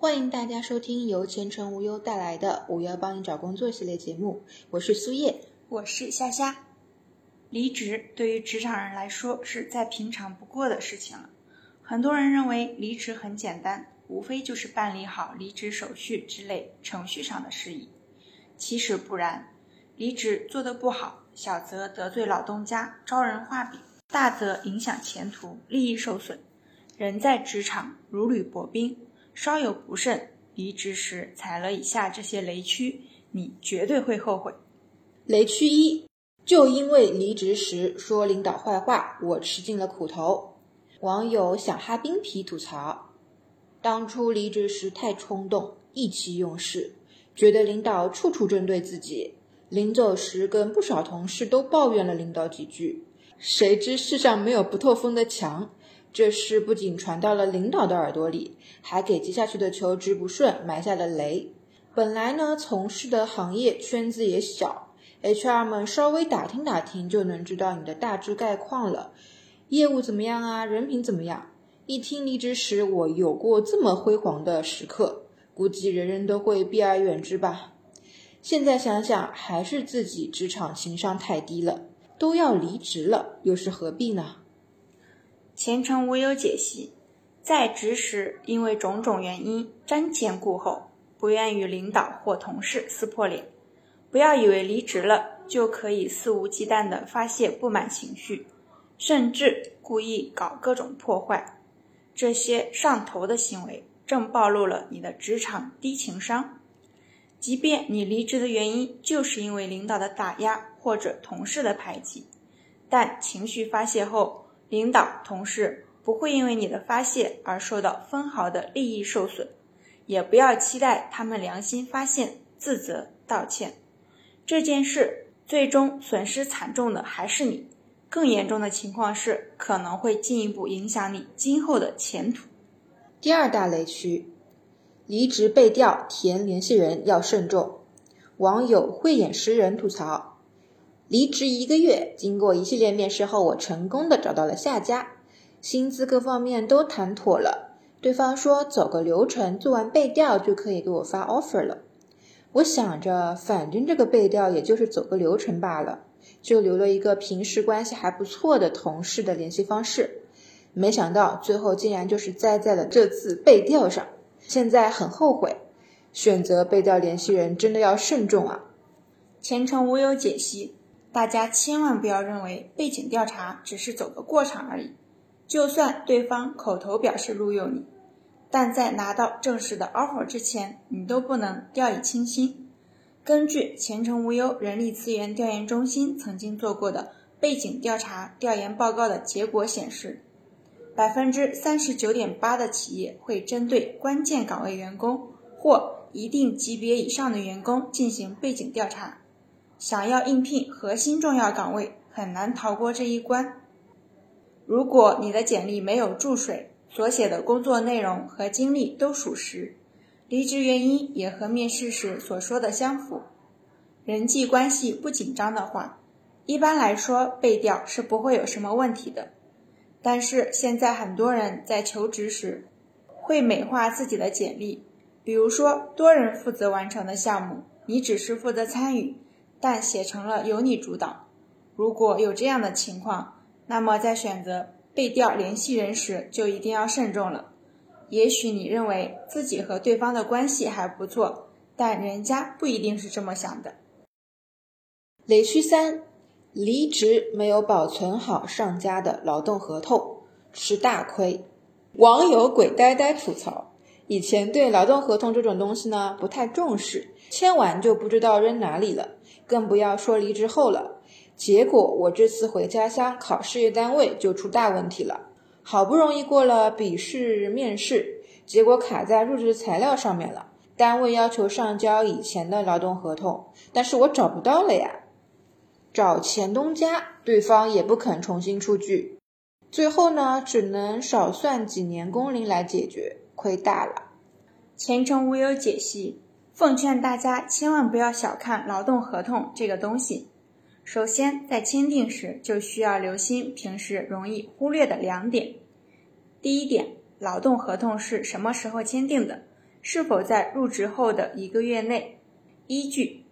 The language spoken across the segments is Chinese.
欢迎大家收听由前程无忧带来的“五幺帮你找工作”系列节目，我是苏叶，我是夏夏。离职对于职场人来说是再平常不过的事情了。很多人认为离职很简单，无非就是办理好离职手续之类程序上的事宜。其实不然，离职做得不好，小则得罪老东家，招人画饼；大则影响前途，利益受损。人在职场如履薄冰。稍有不慎，离职时踩了以下这些雷区，你绝对会后悔。雷区一，就因为离职时说领导坏话，我吃尽了苦头。网友想哈冰皮吐槽：当初离职时太冲动，意气用事，觉得领导处处针对自己。临走时跟不少同事都抱怨了领导几句，谁知世上没有不透风的墙。这事不仅传到了领导的耳朵里，还给接下去的求职不顺埋下了雷。本来呢，从事的行业圈子也小，HR 们稍微打听打听就能知道你的大致概况了。业务怎么样啊？人品怎么样？一听离职时我有过这么辉煌的时刻，估计人人都会避而远之吧。现在想想，还是自己职场情商太低了。都要离职了，又是何必呢？前程无忧解析，在职时因为种种原因瞻前顾后，不愿与领导或同事撕破脸。不要以为离职了就可以肆无忌惮地发泄不满情绪，甚至故意搞各种破坏。这些上头的行为正暴露了你的职场低情商。即便你离职的原因就是因为领导的打压或者同事的排挤，但情绪发泄后。领导、同事不会因为你的发泄而受到分毫的利益受损，也不要期待他们良心发现、自责道歉。这件事最终损失惨重的还是你，更严重的情况是可能会进一步影响你今后的前途。第二大雷区，离职被调填联系人要慎重。网友慧眼识人吐槽。离职一个月，经过一系列面试后，我成功的找到了下家，薪资各方面都谈妥了。对方说走个流程，做完背调就可以给我发 offer 了。我想着，反正这个背调也就是走个流程罢了，就留了一个平时关系还不错的同事的联系方式。没想到最后竟然就是栽在了这次背调上，现在很后悔。选择背调联系人真的要慎重啊！前程无忧解析。大家千万不要认为背景调查只是走个过场而已。就算对方口头表示录用你，但在拿到正式的 offer 之前，你都不能掉以轻心。根据前程无忧人力资源调研中心曾经做过的背景调查调研报告的结果显示，百分之三十九点八的企业会针对关键岗位员工或一定级别以上的员工进行背景调查。想要应聘核心重要岗位，很难逃过这一关。如果你的简历没有注水，所写的工作内容和经历都属实，离职原因也和面试时所说的相符，人际关系不紧张的话，一般来说背调是不会有什么问题的。但是现在很多人在求职时会美化自己的简历，比如说多人负责完成的项目，你只是负责参与。但写成了由你主导。如果有这样的情况，那么在选择被调联系人时就一定要慎重了。也许你认为自己和对方的关系还不错，但人家不一定是这么想的。雷区三：离职没有保存好上家的劳动合同，吃大亏。网友鬼呆呆吐槽：以前对劳动合同这种东西呢不太重视，签完就不知道扔哪里了。更不要说离职后了，结果我这次回家乡考事业单位就出大问题了。好不容易过了笔试面试，结果卡在入职材料上面了。单位要求上交以前的劳动合同，但是我找不到了呀。找前东家，对方也不肯重新出具。最后呢，只能少算几年工龄来解决，亏大了。前程无忧解析。奉劝大家千万不要小看劳动合同这个东西。首先，在签订时就需要留心平时容易忽略的两点。第一点，劳动合同是什么时候签订的？是否在入职后的一个月内。依据：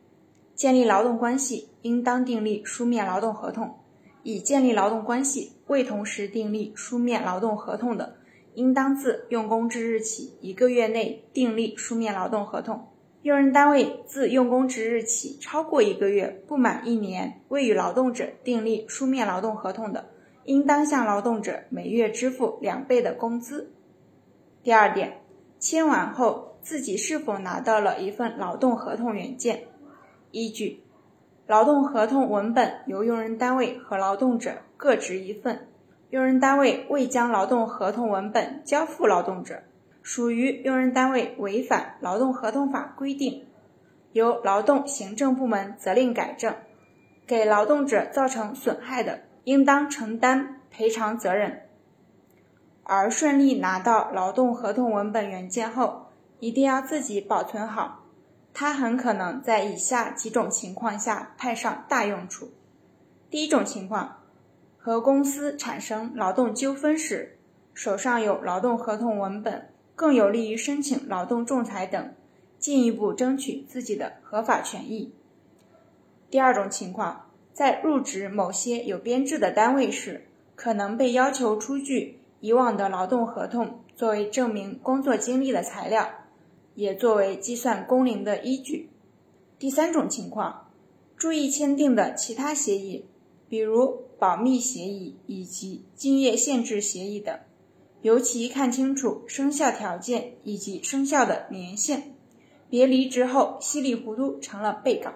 建立劳动关系应当订立书面劳动合同。已建立劳动关系未同时订立书面劳动合同的，应当自用工之日起一个月内订立书面劳动合同。用人单位自用工之日起超过一个月不满一年未与劳动者订立书面劳动合同的，应当向劳动者每月支付两倍的工资。第二点，签完后自己是否拿到了一份劳动合同原件？依据。劳动合同文本由用人单位和劳动者各执一份，用人单位未将劳动合同文本交付劳动者，属于用人单位违反劳动合同法规定，由劳动行政部门责令改正，给劳动者造成损害的，应当承担赔偿责任。而顺利拿到劳动合同文本原件后，一定要自己保存好。它很可能在以下几种情况下派上大用处。第一种情况，和公司产生劳动纠纷时，手上有劳动合同文本，更有利于申请劳动仲裁等，进一步争取自己的合法权益。第二种情况，在入职某些有编制的单位时，可能被要求出具以往的劳动合同作为证明工作经历的材料。也作为计算工龄的依据。第三种情况，注意签订的其他协议，比如保密协议以及竞业限制协议等，尤其看清楚生效条件以及生效的年限，别离职后稀里糊涂成了被告。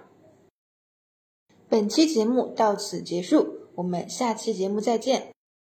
本期节目到此结束，我们下期节目再见。